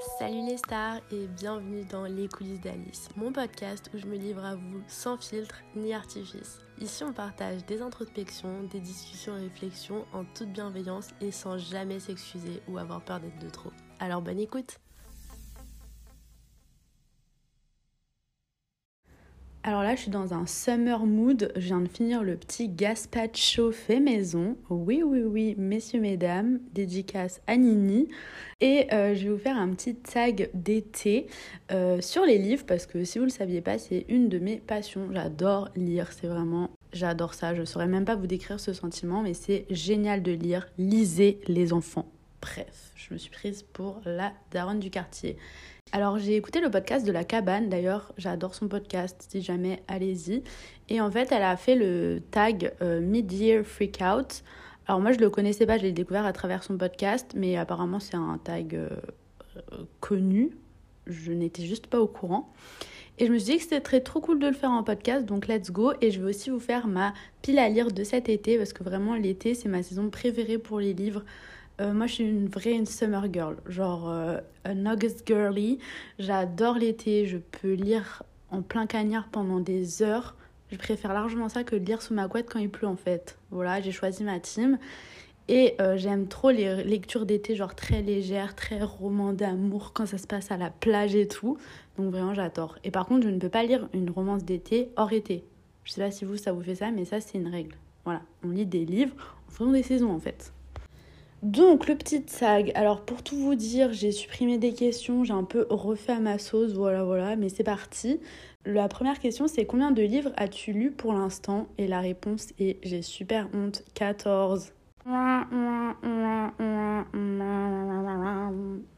Salut les stars et bienvenue dans Les coulisses d'Alice, mon podcast où je me livre à vous sans filtre ni artifice. Ici on partage des introspections, des discussions et réflexions en toute bienveillance et sans jamais s'excuser ou avoir peur d'être de trop. Alors bonne écoute Alors là, je suis dans un summer mood. Je viens de finir le petit gazpacho fait maison. Oui, oui, oui, messieurs, mesdames, dédicace à Nini. Et euh, je vais vous faire un petit tag d'été euh, sur les livres parce que si vous ne le saviez pas, c'est une de mes passions. J'adore lire, c'est vraiment. J'adore ça. Je ne saurais même pas vous décrire ce sentiment, mais c'est génial de lire. Lisez les enfants. Bref, je me suis prise pour la daronne du quartier. Alors j'ai écouté le podcast de la cabane, d'ailleurs j'adore son podcast, si jamais allez-y. Et en fait elle a fait le tag euh, Mid-Year Freakout. Alors moi je le connaissais pas, je l'ai découvert à travers son podcast, mais apparemment c'est un tag euh, connu. Je n'étais juste pas au courant. Et je me suis dit que c'était très trop cool de le faire en podcast, donc let's go. Et je vais aussi vous faire ma pile à lire de cet été, parce que vraiment l'été c'est ma saison préférée pour les livres. Euh, moi, je suis une vraie une summer girl, genre euh, August girly. J'adore l'été, je peux lire en plein cagnard pendant des heures. Je préfère largement ça que de lire sous ma couette quand il pleut en fait. Voilà, j'ai choisi ma team. Et euh, j'aime trop les lectures d'été, genre très légères, très romans d'amour quand ça se passe à la plage et tout. Donc vraiment, j'adore. Et par contre, je ne peux pas lire une romance d'été hors été. Je sais pas si vous, ça vous fait ça, mais ça, c'est une règle. Voilà, on lit des livres en fonction des saisons en fait. Donc le petit tag, alors pour tout vous dire, j'ai supprimé des questions, j'ai un peu refait à ma sauce, voilà voilà, mais c'est parti. La première question c'est combien de livres as-tu lu pour l'instant? Et la réponse est j'ai super honte, 14.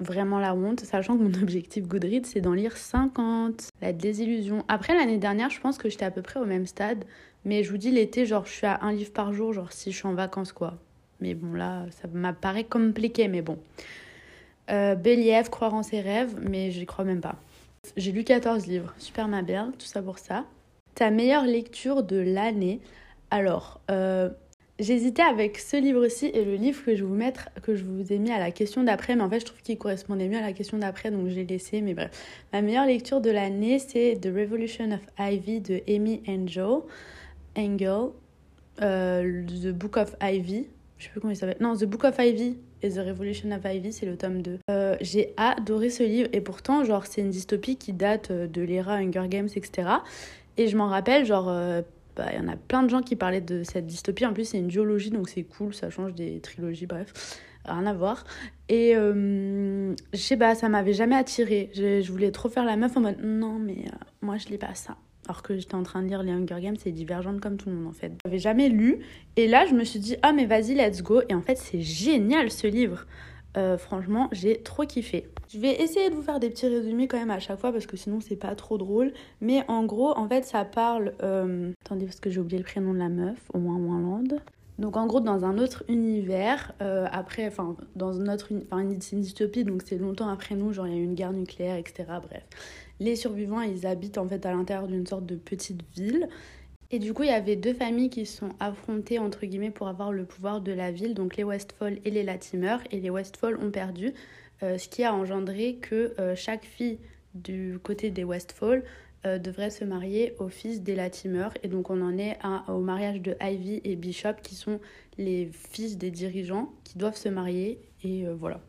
Vraiment la honte, sachant que mon objectif Goodreads c'est d'en lire 50. La désillusion. Après l'année dernière, je pense que j'étais à peu près au même stade, mais je vous dis l'été, genre je suis à un livre par jour, genre si je suis en vacances quoi. Mais bon, là, ça m'apparaît compliqué, mais bon. Euh, croire en ses rêves, mais j'y crois même pas. J'ai lu 14 livres, super ma belle, tout ça pour ça. Ta meilleure lecture de l'année Alors, euh, j'hésitais avec ce livre-ci et le livre que je, vous mettre, que je vous ai mis à la question d'après, mais en fait, je trouve qu'il correspondait mieux à la question d'après, donc j'ai laissé, mais bref. Ma meilleure lecture de l'année, c'est The Revolution of Ivy de Amy Angel, Angel euh, The Book of Ivy je sais plus comment il s'appelle. Non, The Book of Ivy et The Revolution of Ivy, c'est le tome 2. Euh, j'ai adoré ce livre et pourtant, genre, c'est une dystopie qui date euh, de l'era Hunger Games, etc. Et je m'en rappelle, genre, euh, bah, il y en a plein de gens qui parlaient de cette dystopie. En plus, c'est une duologie, donc c'est cool, ça change des trilogies, bref, rien à voir. Et je sais pas, ça m'avait jamais attiré. Je, je, voulais trop faire la meuf en mode non, mais moi je lis pas ça alors que j'étais en train de lire les Hunger Games, c'est divergente comme tout le monde en fait. J'avais jamais lu et là je me suis dit ah mais vas-y let's go et en fait c'est génial ce livre. Euh, franchement j'ai trop kiffé. Je vais essayer de vous faire des petits résumés quand même à chaque fois parce que sinon c'est pas trop drôle. Mais en gros en fait ça parle... Euh... Attendez parce que j'ai oublié le prénom de la meuf, au moins Land. Donc en gros dans un autre univers, euh, après, enfin dans notre, enfin une dystopie donc c'est longtemps après nous, genre il y a eu une guerre nucléaire, etc. Bref, les survivants ils habitent en fait à l'intérieur d'une sorte de petite ville. Et du coup il y avait deux familles qui sont affrontées entre guillemets pour avoir le pouvoir de la ville, donc les Westfall et les Latimer. Et les Westfall ont perdu, euh, ce qui a engendré que euh, chaque fille du côté des Westfall euh, devrait se marier au fils des Latimer. Et donc on en est au mariage de Ivy et Bishop qui sont les fils des dirigeants qui doivent se marier. Et voilà.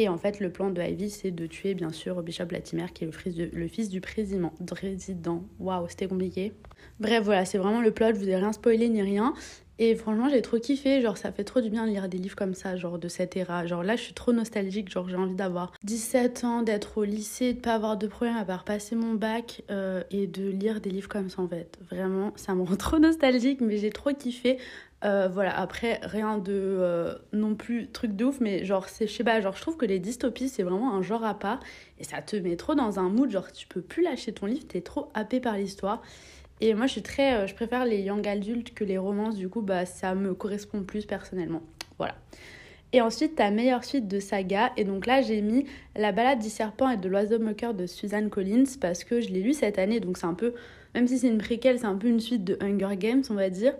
Et en fait, le plan de Ivy, c'est de tuer bien sûr Bishop Latimer, qui est le fils, du président. président. Waouh, c'était compliqué. Bref, voilà, c'est vraiment le plot, je vous ai rien spoilé ni rien. Et franchement, j'ai trop kiffé. Genre, ça fait trop du bien de lire des livres comme ça, genre de cette era. Genre là, je suis trop nostalgique. Genre, j'ai envie d'avoir 17 ans, d'être au lycée, de pas avoir de problème à part passer mon bac euh, et de lire des livres comme ça en fait. Vraiment, ça me rend trop nostalgique, mais j'ai trop kiffé. Euh, voilà, après, rien de euh, non plus truc de ouf, mais genre, c'est, je sais pas, genre, je trouve que les dystopies, c'est vraiment un genre à part et ça te met trop dans un mood. Genre, tu peux plus lâcher ton livre, t'es trop happé par l'histoire. Et moi, je suis très. Euh, je préfère les young adultes que les romances, du coup, bah, ça me correspond plus personnellement. Voilà. Et ensuite, ta meilleure suite de saga. Et donc là, j'ai mis La balade du serpent et de l'oiseau moqueur de Suzanne Collins parce que je l'ai lu cette année. Donc c'est un peu. Même si c'est une préquelle, c'est un peu une suite de Hunger Games, on va dire.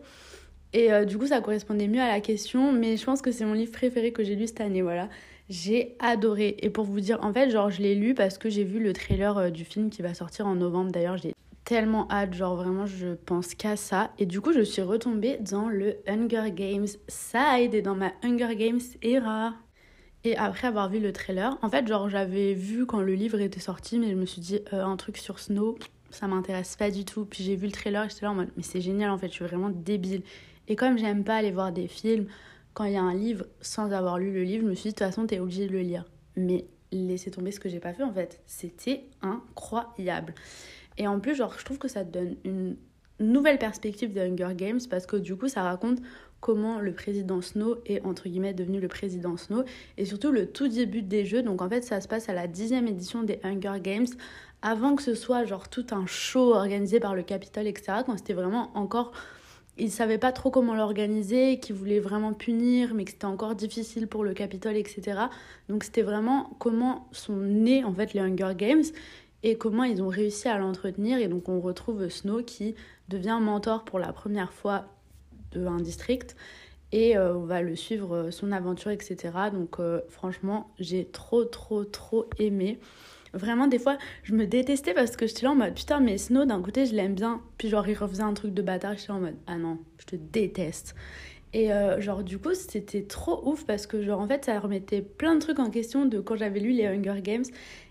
Et euh, du coup, ça correspondait mieux à la question. Mais je pense que c'est mon livre préféré que j'ai lu cette année. Voilà. J'ai adoré. Et pour vous dire, en fait, genre, je l'ai lu parce que j'ai vu le trailer euh, du film qui va sortir en novembre. D'ailleurs, j'ai tellement hâte, genre vraiment, je pense qu'à ça. Et du coup, je suis retombée dans le Hunger Games side et dans ma Hunger Games era. Et après avoir vu le trailer, en fait, genre, j'avais vu quand le livre était sorti, mais je me suis dit, euh, un truc sur Snow, ça m'intéresse pas du tout. Puis j'ai vu le trailer et j'étais là en mode, mais c'est génial, en fait, je suis vraiment débile. Et comme j'aime pas aller voir des films, quand il y a un livre sans avoir lu le livre, je me suis dit de toute façon, t'es obligé de le lire. Mais laissez tomber ce que j'ai pas fait en fait. C'était incroyable. Et en plus, genre, je trouve que ça donne une nouvelle perspective de Hunger Games parce que du coup, ça raconte comment le président Snow est entre guillemets devenu le président Snow et surtout le tout début des jeux. Donc en fait, ça se passe à la dixième édition des Hunger Games avant que ce soit genre tout un show organisé par le Capitole, etc. Quand c'était vraiment encore il savait pas trop comment l'organiser, qu'il voulait vraiment punir, mais que c'était encore difficile pour le Capitole, etc. Donc c'était vraiment comment sont nés en fait les Hunger Games et comment ils ont réussi à l'entretenir. Et donc on retrouve Snow qui devient mentor pour la première fois d'un district et euh, on va le suivre euh, son aventure, etc. Donc euh, franchement j'ai trop trop trop aimé. Vraiment, des fois, je me détestais parce que j'étais là en mode putain, mais Snow, d'un côté, je l'aime bien. Puis, genre, il refaisait un truc de bâtard. J'étais en mode ah non, je te déteste. Et euh, genre, du coup, c'était trop ouf parce que, genre, en fait, ça remettait plein de trucs en question de quand j'avais lu les Hunger Games.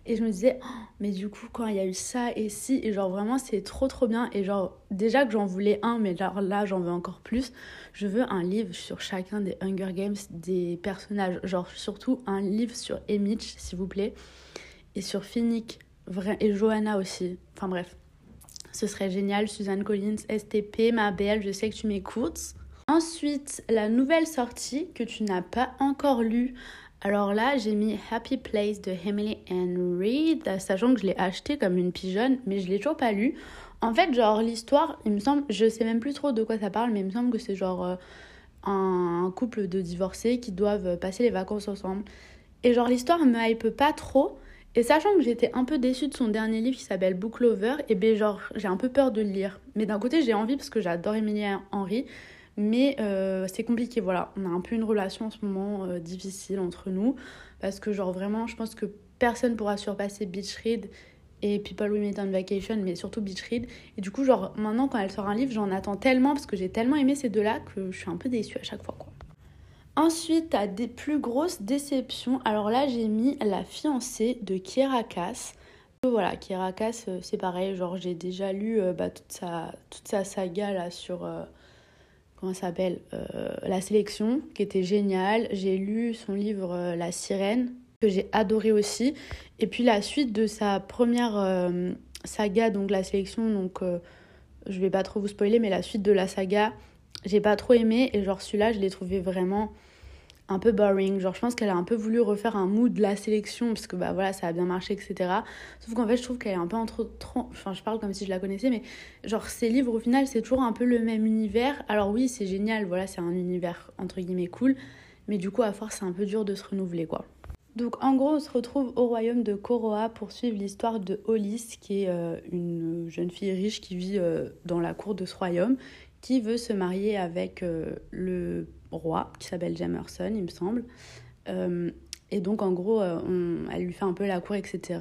Et je me disais, oh, mais du coup, quand il y a eu ça et si, et genre, vraiment, c'est trop, trop bien. Et genre, déjà que j'en voulais un, mais genre là, j'en veux encore plus. Je veux un livre sur chacun des Hunger Games, des personnages. Genre, surtout un livre sur Emmett, s'il vous plaît et sur Finnick et Johanna aussi. Enfin bref, ce serait génial. Suzanne Collins, STP, ma belle, je sais que tu m'écoutes. Ensuite, la nouvelle sortie que tu n'as pas encore lue. Alors là, j'ai mis Happy Place de Emily Reid, sachant que je l'ai acheté comme une pigeonne, mais je l'ai toujours pas lu. En fait, genre, l'histoire, il me semble, je sais même plus trop de quoi ça parle, mais il me semble que c'est genre euh, un couple de divorcés qui doivent passer les vacances ensemble. Et genre, l'histoire me hype pas trop, et sachant que j'étais un peu déçue de son dernier livre qui s'appelle Book Lover, et ben genre j'ai un peu peur de le lire. Mais d'un côté j'ai envie parce que j'adore Emilia Henry, mais euh, c'est compliqué, voilà. On a un peu une relation en ce moment euh, difficile entre nous, parce que genre vraiment je pense que personne pourra surpasser Beach Read et People We Meet on Vacation, mais surtout Beach Read. Et du coup genre maintenant quand elle sort un livre j'en attends tellement parce que j'ai tellement aimé ces deux-là que je suis un peu déçue à chaque fois quoi. Ensuite, à des plus grosses déceptions. Alors là, j'ai mis La fiancée de Kierakas. Voilà, Kierakas, euh, c'est pareil. Genre, j'ai déjà lu euh, bah, toute, sa, toute sa saga là sur. Euh, comment ça s'appelle La sélection, qui était géniale. J'ai lu son livre La sirène, que j'ai adoré aussi. Et puis la suite de sa première saga, donc la sélection, donc je vais pas trop vous spoiler, mais la suite de la saga, j'ai pas trop aimé. Et genre, celui-là, je l'ai trouvé vraiment un peu boring. Genre, je pense qu'elle a un peu voulu refaire un mood de la sélection, parce que bah voilà, ça a bien marché, etc. Sauf qu'en fait, je trouve qu'elle est un peu entre. Enfin, je parle comme si je la connaissais, mais genre, ces livres, au final, c'est toujours un peu le même univers. Alors, oui, c'est génial, voilà, c'est un univers entre guillemets cool, mais du coup, à force, c'est un peu dur de se renouveler, quoi. Donc, en gros, on se retrouve au royaume de Koroa pour suivre l'histoire de Hollis, qui est euh, une jeune fille riche qui vit euh, dans la cour de ce royaume, qui veut se marier avec euh, le roi qui s'appelle Jamerson, il me semble. Euh, et donc, en gros, euh, elle lui fait un peu la cour, etc.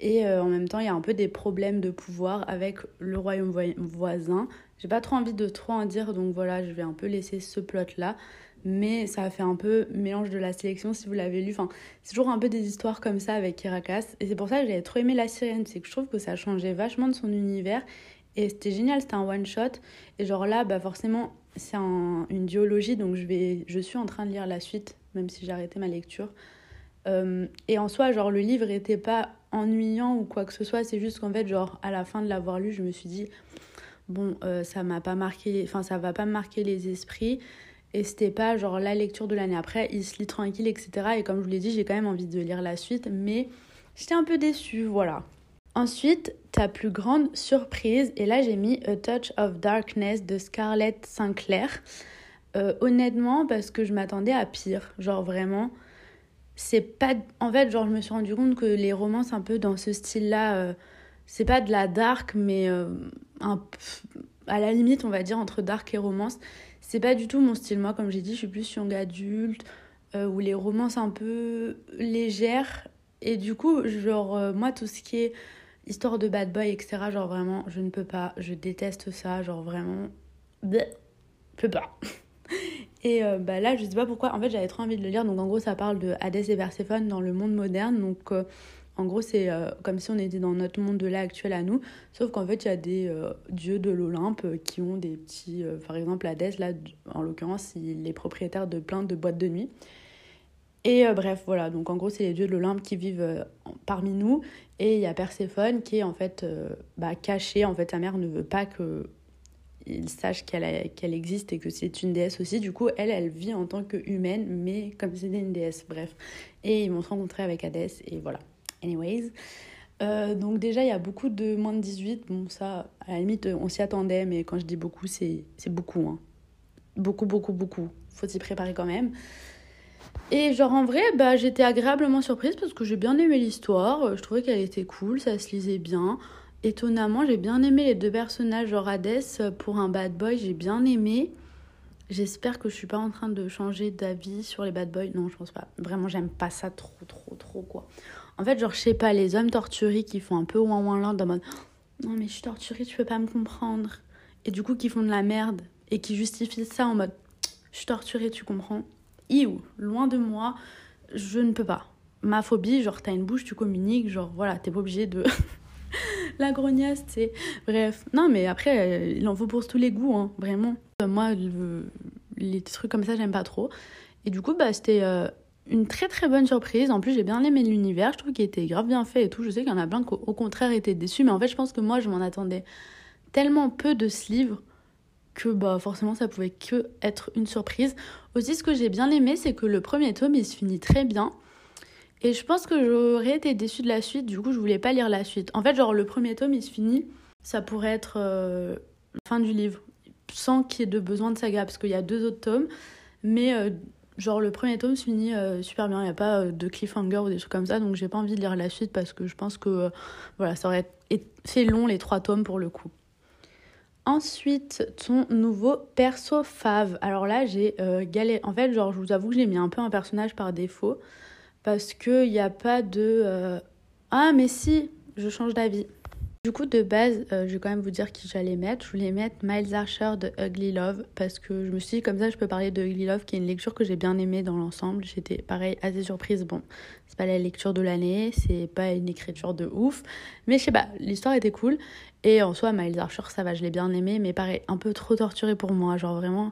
Et en même temps, il y a un peu des problèmes de pouvoir avec le royaume voisin. J'ai pas trop envie de trop en dire, donc voilà, je vais un peu laisser ce plot-là. Mais ça a fait un peu mélange de la sélection, si vous l'avez lu. Enfin, c'est toujours un peu des histoires comme ça avec Kirakas. Et c'est pour ça que j'avais trop aimé La Sirène. C'est que je trouve que ça changeait vachement de son univers. Et c'était génial, c'était un one-shot. Et genre là, bah forcément, c'est une duologie, donc je, vais, je suis en train de lire la suite, même si j'ai arrêté ma lecture. Euh, et en soi, genre, le livre n'était pas ennuyant ou quoi que ce soit, c'est juste qu'en fait, genre, à la fin de l'avoir lu, je me suis dit, bon, euh, ça m'a pas marqué, enfin, ça va pas me marquer les esprits. Et c'était pas genre la lecture de l'année après, il se lit tranquille, etc. Et comme je vous l'ai dit, j'ai quand même envie de lire la suite, mais j'étais un peu déçue, voilà. Ensuite, ta plus grande surprise, et là j'ai mis A Touch of Darkness de Scarlett Sinclair. Euh, honnêtement, parce que je m'attendais à pire. Genre vraiment, c'est pas. En fait, genre, je me suis rendu compte que les romances un peu dans ce style-là, euh, c'est pas de la dark, mais euh, à la limite, on va dire, entre dark et romance. C'est pas du tout mon style. Moi, comme j'ai dit, je suis plus young adulte. ou les romances un peu légères. Et du coup, genre, moi, tout ce qui est histoire de bad boy, etc., genre vraiment, je ne peux pas. Je déteste ça, genre vraiment. je peux pas. Et euh, bah là, je sais pas pourquoi. En fait, j'avais trop envie de le lire. Donc, en gros, ça parle de Hadès et Perséphone dans le monde moderne. Donc, en gros, c'est comme si on était dans notre monde de là actuel à nous. Sauf qu'en fait, il y a des dieux de l'Olympe qui ont des petits. par exemple, Hadès, là, en l'occurrence, il est propriétaire de plein de boîtes de nuit. Et euh, bref, voilà, donc en gros, c'est les dieux de l'Olympe qui vivent euh, parmi nous. Et il y a Perséphone qui est en fait euh, bah, cachée. En fait, sa mère ne veut pas qu'il sache qu'elle existe et que c'est une déesse aussi. Du coup, elle, elle vit en tant qu'humaine, mais comme c'était une déesse, bref. Et ils vont se rencontrer avec Hadès, et voilà. Anyways. donc déjà, il y a beaucoup de moins de 18. Bon, ça, à la limite, on s'y attendait, mais quand je dis beaucoup, c'est beaucoup. Hein. Beaucoup, beaucoup, beaucoup. Faut s'y préparer quand même. Et genre en vrai, bah, j'étais agréablement surprise parce que j'ai bien aimé l'histoire. Euh, je trouvais qu'elle était cool, ça se lisait bien. Étonnamment, j'ai bien aimé les deux personnages. Genre Hades, euh, pour un bad boy, j'ai bien aimé. J'espère que je suis pas en train de changer d'avis sur les bad boys. Non, je pense pas. Vraiment, j'aime pas ça trop, trop, trop, quoi. En fait, genre, je sais pas, les hommes torturés qui font un peu ouin ouin là, dans mode non, mais je suis torturée, tu peux pas me comprendre. Et du coup, qui font de la merde et qui justifient ça en mode je suis torturée, tu comprends loin de moi, je ne peux pas. Ma phobie, genre, t'as une bouche, tu communiques, genre, voilà, t'es pas obligé de. la grognasse, sais. Bref. Non, mais après, euh, il en faut pour tous les goûts, hein, vraiment. Euh, moi, les trucs comme ça, j'aime pas trop. Et du coup, bah, c'était euh, une très très bonne surprise. En plus, j'ai bien aimé l'univers. Je trouve qu'il était grave bien fait et tout. Je sais qu'il y en a plein qui, au contraire, étaient déçus. Mais en fait, je pense que moi, je m'en attendais tellement peu de ce livre que bah forcément ça pouvait que être une surprise. Aussi ce que j'ai bien aimé c'est que le premier tome il se finit très bien et je pense que j'aurais été déçue de la suite du coup je voulais pas lire la suite. En fait genre le premier tome il se finit ça pourrait être euh, la fin du livre sans qu'il y ait de besoin de saga parce qu'il y a deux autres tomes mais euh, genre le premier tome se finit euh, super bien il n'y a pas de cliffhanger ou des trucs comme ça donc j'ai pas envie de lire la suite parce que je pense que voilà ça aurait fait long les trois tomes pour le coup. Ensuite, ton nouveau perso fave. Alors là, j'ai euh. En fait, genre, je vous avoue que j'ai mis un peu un personnage par défaut. Parce qu'il n'y a pas de. Euh, ah, mais si, je change d'avis. Du coup, de base, euh, je vais quand même vous dire qui j'allais mettre. Je voulais mettre Miles Archer de Ugly Love parce que je me suis dit, comme ça, je peux parler de Ugly Love, qui est une lecture que j'ai bien aimée dans l'ensemble. J'étais, pareil, assez surprise. Bon, c'est pas la lecture de l'année, c'est pas une écriture de ouf, mais je sais pas, l'histoire était cool. Et en soi, Miles Archer, ça va, je l'ai bien aimé, mais pareil, un peu trop torturé pour moi. Genre vraiment,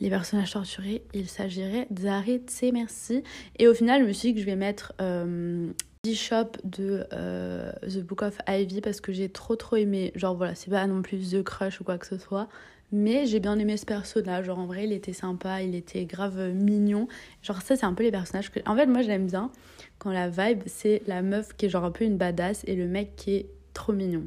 les personnages torturés, il s'agirait d'arrêter, merci. Et au final, je me suis dit que je vais mettre. Euh, shop de euh, The Book of Ivy parce que j'ai trop trop aimé. Genre voilà, c'est pas non plus The Crush ou quoi que ce soit. Mais j'ai bien aimé ce personnage. Genre en vrai, il était sympa, il était grave mignon. Genre ça, c'est un peu les personnages que. En fait, moi j'aime bien quand la vibe, c'est la meuf qui est genre un peu une badass et le mec qui est trop mignon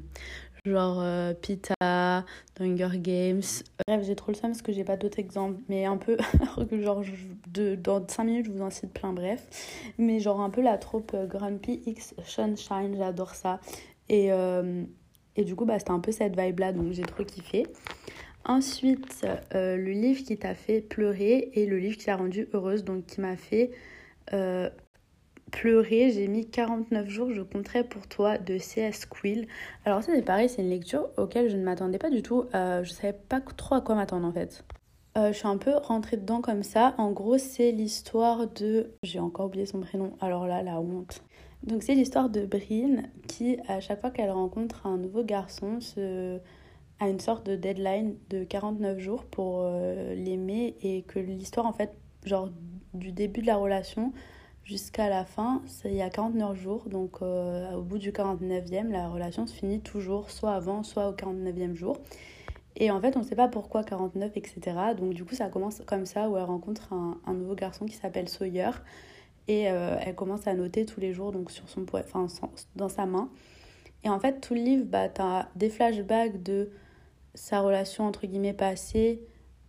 genre euh, Pita, Hunger Games. Bref, j'ai trop le seum parce que j'ai pas d'autres exemples, mais un peu, genre, de, dans 5 minutes, je vous en cite plein, bref. Mais genre un peu la troupe euh, Grumpy X Sunshine, j'adore ça. Et, euh, et du coup, bah, c'était un peu cette vibe-là, donc j'ai trop kiffé. Ensuite, le livre qui t'a fait pleurer et le livre qui t'a rendu heureuse, donc qui m'a fait pleurer, j'ai mis 49 jours, je compterai pour toi de C.S. Quill. Alors ça c'est pareil, c'est une lecture auquel je ne m'attendais pas du tout. Euh, je savais pas trop à quoi m'attendre en fait. Euh, je suis un peu rentrée dedans comme ça. En gros, c'est l'histoire de... J'ai encore oublié son prénom. Alors là, la honte. Donc c'est l'histoire de Bryn qui, à chaque fois qu'elle rencontre un nouveau garçon, se... a une sorte de deadline de 49 jours pour euh, l'aimer et que l'histoire, en fait, genre du début de la relation jusqu'à la fin, il y a 49 jours. Donc euh, au bout du 49e, la relation se finit toujours soit avant, soit au 49e jour. Et en fait, on ne sait pas pourquoi 49, etc. Donc du coup, ça commence comme ça, où elle rencontre un, un nouveau garçon qui s'appelle Sawyer. Et euh, elle commence à noter tous les jours donc sur son enfin, dans sa main. Et en fait, tout le livre, bah, tu as des flashbacks de sa relation entre guillemets passée,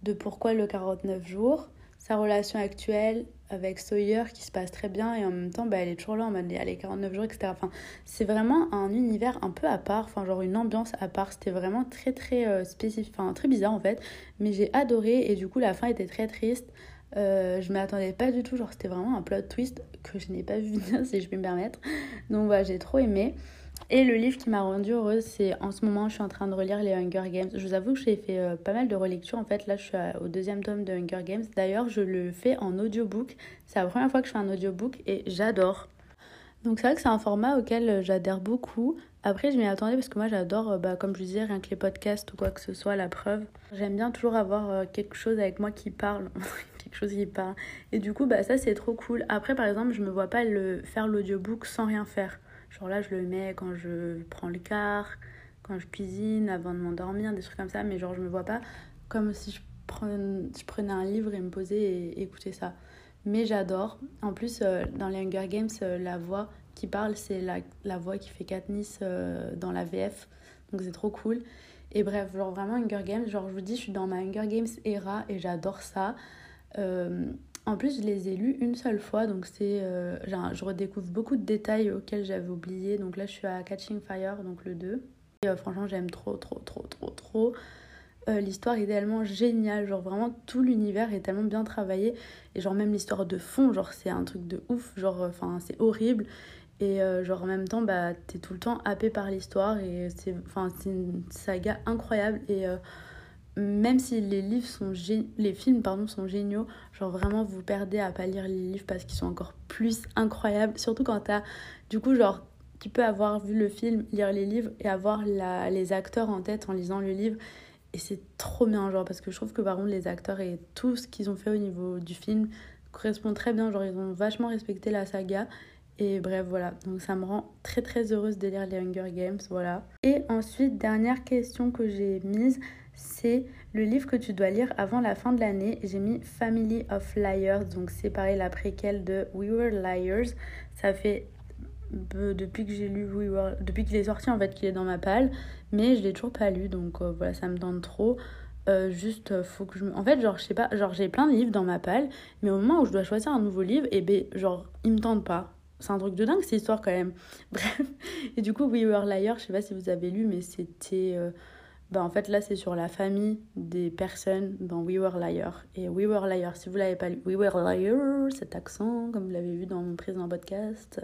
de pourquoi le 49 jours, sa relation actuelle avec Sawyer qui se passe très bien et en même temps bah, elle est toujours là en mode allez 49 jours etc enfin c'est vraiment un univers un peu à part enfin genre une ambiance à part. C'était vraiment très très euh, spécifique enfin très bizarre en fait. Mais j'ai adoré et du coup la fin était très triste. Euh, je m'attendais pas du tout, genre c'était vraiment un plot twist que je n'ai pas vu venir si je peux me permettre. Donc voilà, j'ai trop aimé. Et le livre qui m'a rendue heureuse, c'est en ce moment, je suis en train de relire les Hunger Games. Je vous avoue que j'ai fait euh, pas mal de relectures. En fait, là, je suis au deuxième tome de Hunger Games. D'ailleurs, je le fais en audiobook. C'est la première fois que je fais un audiobook et j'adore. Donc c'est vrai que c'est un format auquel euh, j'adhère beaucoup. Après, je m'y attendais parce que moi, j'adore, euh, bah, comme je disais, rien que les podcasts ou quoi que ce soit, la preuve. J'aime bien toujours avoir quelque chose avec moi qui parle. quelque chose qui parle. Et du coup, bah, ça, c'est trop cool. Après, par exemple, je me vois pas le, faire l'audiobook sans rien faire. Genre là, je le mets quand je prends le car, quand je cuisine, avant de m'endormir, des trucs comme ça. Mais genre, je me vois pas comme si je, je prenais un livre et me posais et écoutais ça. Mais j'adore. En plus, euh, dans les Hunger Games, euh, la voix qui parle, c'est la, la, voix qui fait Katniss euh, dans la VF. Donc c'est trop cool. Et bref, genre vraiment Hunger Games, genre je vous dis, je suis dans ma Hunger Games era et j'adore ça. En plus, je les ai lus une seule fois, donc c'est, euh, je redécouvre beaucoup de détails auxquels j'avais oublié. Donc là, je suis à Catching Fire, donc le 2. Et euh, franchement, j'aime trop, trop, trop, trop, trop. Euh, l'histoire est tellement géniale, genre vraiment tout l'univers est tellement bien travaillé. Et genre même l'histoire de fond, genre c'est un truc de ouf, genre enfin c'est horrible. Et genre en même temps, bah t'es tout le temps happé par l'histoire et c'est une saga incroyable. Et même si les livres sont les films pardon sont géniaux genre vraiment vous perdez à pas lire les livres parce qu'ils sont encore plus incroyables surtout quand t'as du coup genre tu peux avoir vu le film lire les livres et avoir les acteurs en tête en lisant le livre et c'est trop bien genre parce que je trouve que par contre les acteurs et tout ce qu'ils ont fait au niveau du film correspond très bien genre ils ont vachement respecté la saga et bref, voilà. Donc ça me rend très très heureuse de lire les Hunger Games, voilà. Et ensuite, dernière question que j'ai mise, c'est le livre que tu dois lire avant la fin de l'année. J'ai mis Family of Liars, donc c'est pareil la préquelle de We Were Liars. Ça fait depuis que j'ai lu We Were, depuis qu'il est sorti en fait qu'il est dans ma palle, mais je l'ai toujours pas lu donc euh, voilà ça me tente trop. Euh, juste euh, faut que je en fait genre je sais pas genre j'ai plein de livres dans ma palle mais au moment où je dois choisir un nouveau livre et eh ben genre il me tente pas c'est un truc de dingue cette histoire quand même bref et du coup We Were Liars je sais pas si vous avez lu mais c'était bah, en fait là c'est sur la famille des personnes dans We Were Liars. Et We Were Liars, si vous l'avez pas lu, We Were Liars, cet accent, comme vous l'avez vu dans mon précédent podcast.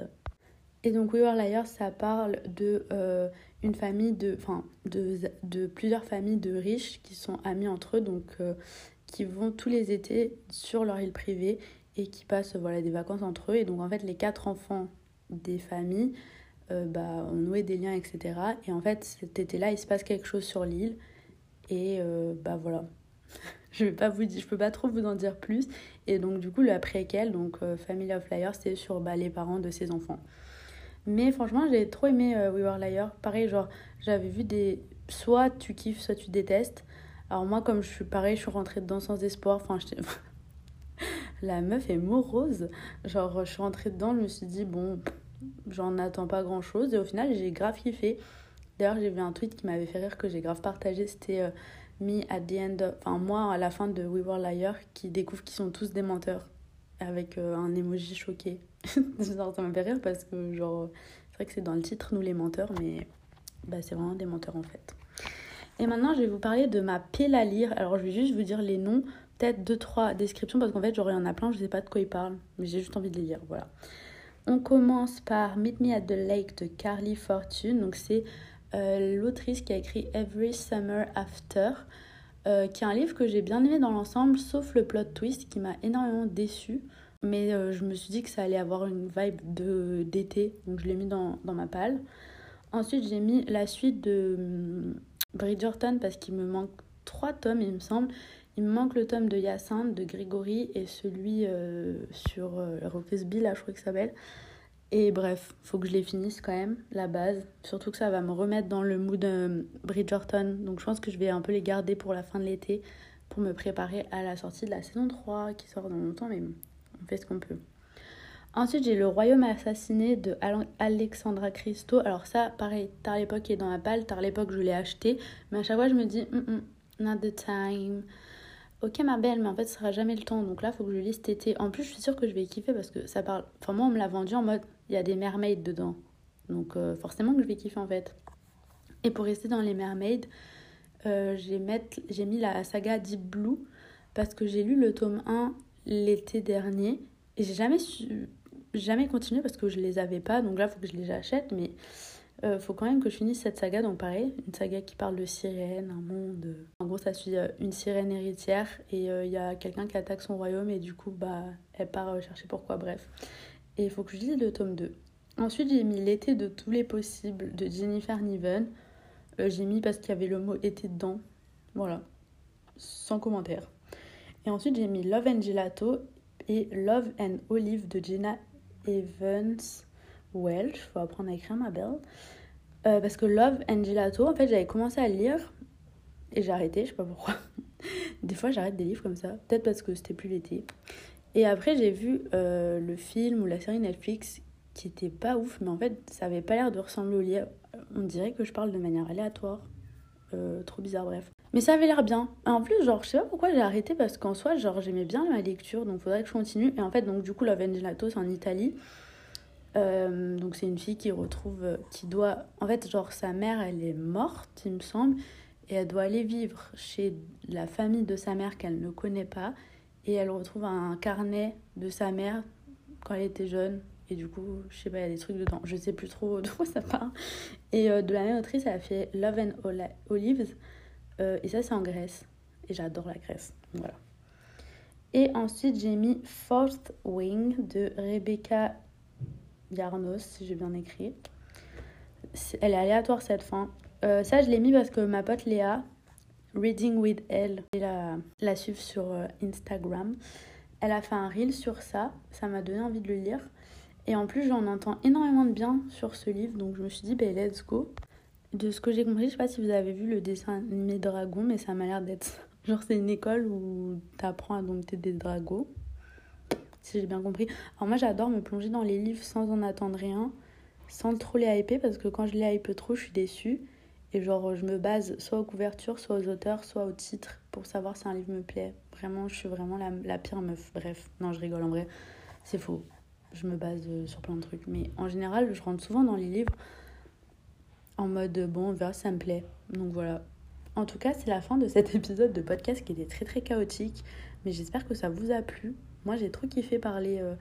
Et donc We Were Liars, ça parle de euh, une famille de, enfin, de, de, plusieurs familles de riches qui sont amis entre eux, donc euh, qui vont tous les étés sur leur île privée et qui passent voilà, des vacances entre eux. Et donc en fait les quatre enfants des familles euh, bah, on nouait des liens, etc. Et en fait, cet été-là, il se passe quelque chose sur l'île. Et euh, bah voilà. je vais pas vous dire, je peux pas trop vous en dire plus. Et donc, du coup, le après-quel, donc euh, Family of Liars, c'est sur bah, les parents de ses enfants. Mais franchement, j'ai trop aimé We Were Liars. Pareil, genre, j'avais vu des. Soit tu kiffes, soit tu détestes. Alors, moi, comme je suis pareil, je suis rentrée dedans sans espoir. Enfin, la meuf est morose. Genre, je suis rentrée dedans, je me suis dit, bon, j'en attends pas grand chose et au final j'ai grave kiffé. D'ailleurs j'ai vu un tweet qui m'avait fait rire que j'ai grave partagé, c'était euh, Me at the end, enfin moi à la fin de We Were Liar qui découvre qu'ils sont tous des menteurs avec euh, un emoji choqué. ça m'a fait rire parce que genre c'est vrai que c'est dans le titre nous les menteurs mais bah, c'est vraiment des menteurs en fait. Et maintenant je vais vous parler de ma pile à lire. Alors je vais juste vous dire les noms, peut-être deux trois descriptions parce qu'en fait j'aurais en a plein, je sais pas de quoi ils parlent, mais j'ai juste envie de les lire, voilà. On commence par Meet Me at the Lake de Carly Fortune. Donc c'est euh, l'autrice qui a écrit Every Summer After, euh, qui est un livre que j'ai bien aimé dans l'ensemble, sauf le plot twist qui m'a énormément déçu. Mais euh, je me suis dit que ça allait avoir une vibe d'été, donc je l'ai mis dans, dans, ma palle. Ensuite, j'ai mis la suite de hum, Bridgerton parce qu'il me manque trois tomes, il me semble. Il me manque le tome de Hyacinthe, de Grégory et celui euh, sur euh, Rockersby, là, je crois que ça s'appelle. Et bref, faut que je les finisse quand même, la base. Surtout que ça va me remettre dans le mood euh, Bridgerton. Donc je pense que je vais un peu les garder pour la fin de l'été pour me préparer à la sortie de la saison 3 qui sort dans longtemps, mais on fait ce qu'on peut. Ensuite, j'ai Le Royaume assassiné de Alexandra Christo. Alors ça, pareil, tard l'époque est dans la palle, tard l'époque je l'ai acheté, mais à chaque fois je me dis, mm, not the time. Ok ma belle, mais en fait ce sera jamais le temps. Donc là, faut que je lise cet été. En plus, je suis sûre que je vais kiffer parce que ça parle. Enfin, moi, on me l'a vendu en mode il y a des mermaids dedans. Donc euh, forcément que je vais kiffer en fait. Et pour rester dans les mermaids, euh, j'ai mis la saga Deep Blue parce que j'ai lu le tome 1 l'été dernier et j'ai jamais su, jamais continué parce que je les avais pas. Donc là, faut que je les achète, mais euh, faut quand même que je finisse cette saga. Donc pareil, une saga qui parle de sirène, un monde. En gros, ça suit euh, une sirène héritière et il y a quelqu'un qui attaque son royaume et du coup, bah, elle part chercher pourquoi. Bref. Et il faut que je lise le tome 2. Ensuite, j'ai mis L'été de tous les possibles de Jennifer Niven. Euh, j'ai mis parce qu'il y avait le mot été dedans. Voilà. Sans commentaire. Et ensuite, j'ai mis Love and Gelato et Love and Olive de Jenna Evans Welch. Faut apprendre à écrire ma belle. Euh, parce que Love and Gelato, en fait, j'avais commencé à lire et j'ai arrêté, je sais pas pourquoi. des fois, j'arrête des livres comme ça. Peut-être parce que c'était plus l'été. Et après, j'ai vu euh, le film ou la série Netflix qui était pas ouf, mais en fait, ça avait pas l'air de ressembler au livre. On dirait que je parle de manière aléatoire. Euh, trop bizarre, bref. Mais ça avait l'air bien. En plus, genre, je sais pas pourquoi j'ai arrêté parce qu'en soi, genre, j'aimais bien ma lecture, donc faudrait que je continue. Et en fait, donc, du coup, la Gelato, c'est en Italie. Euh, donc, c'est une fille qui retrouve, qui doit. En fait, genre, sa mère, elle est morte, il me semble, et elle doit aller vivre chez la famille de sa mère qu'elle ne connaît pas. Et elle retrouve un carnet de sa mère quand elle était jeune, et du coup, je sais pas, il y a des trucs dedans. Je sais plus trop de quoi ça parle. Et euh, de la même autrice, elle a fait Love and Olives. Euh, et ça, c'est en Grèce. Et j'adore la Grèce. Voilà. Et ensuite, j'ai mis Fourth Wing de Rebecca Yarnos, si j'ai bien écrit. Elle est aléatoire cette fin. Euh, ça, je l'ai mis parce que ma pote Léa, Reading with Elle, et la, la suivre sur Instagram, elle a fait un reel sur ça. Ça m'a donné envie de le lire. Et en plus, j'en entends énormément de bien sur ce livre, donc je me suis dit, ben let's go. De ce que j'ai compris, je sais pas si vous avez vu le dessin animé Dragon, mais ça m'a l'air d'être. Genre, c'est une école où t'apprends à dompter des dragons. Si j'ai bien compris. Alors, moi, j'adore me plonger dans les livres sans en attendre rien, sans trop les hyper, parce que quand je les hype trop, je suis déçue. Et genre, je me base soit aux couvertures, soit aux auteurs, soit au titre pour savoir si un livre me plaît. Vraiment, je suis vraiment la, la pire meuf. Bref, non, je rigole en vrai. C'est faux je me base euh, sur plein de trucs. Mais en général, je rentre souvent dans les livres en mode bon, on verra si ça me plaît. Donc voilà. En tout cas, c'est la fin de cet épisode de podcast qui était très très chaotique. Mais j'espère que ça vous a plu. Moi, j'ai trop kiffé parler euh,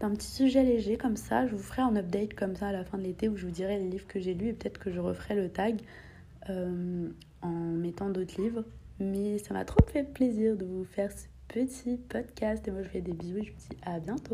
d'un petit sujet léger comme ça. Je vous ferai un update comme ça à la fin de l'été où je vous dirai les livres que j'ai lus et peut-être que je referai le tag euh, en mettant d'autres livres. Mais ça m'a trop fait plaisir de vous faire ce petit podcast. Et moi, je vous fais des bisous et je vous dis à bientôt.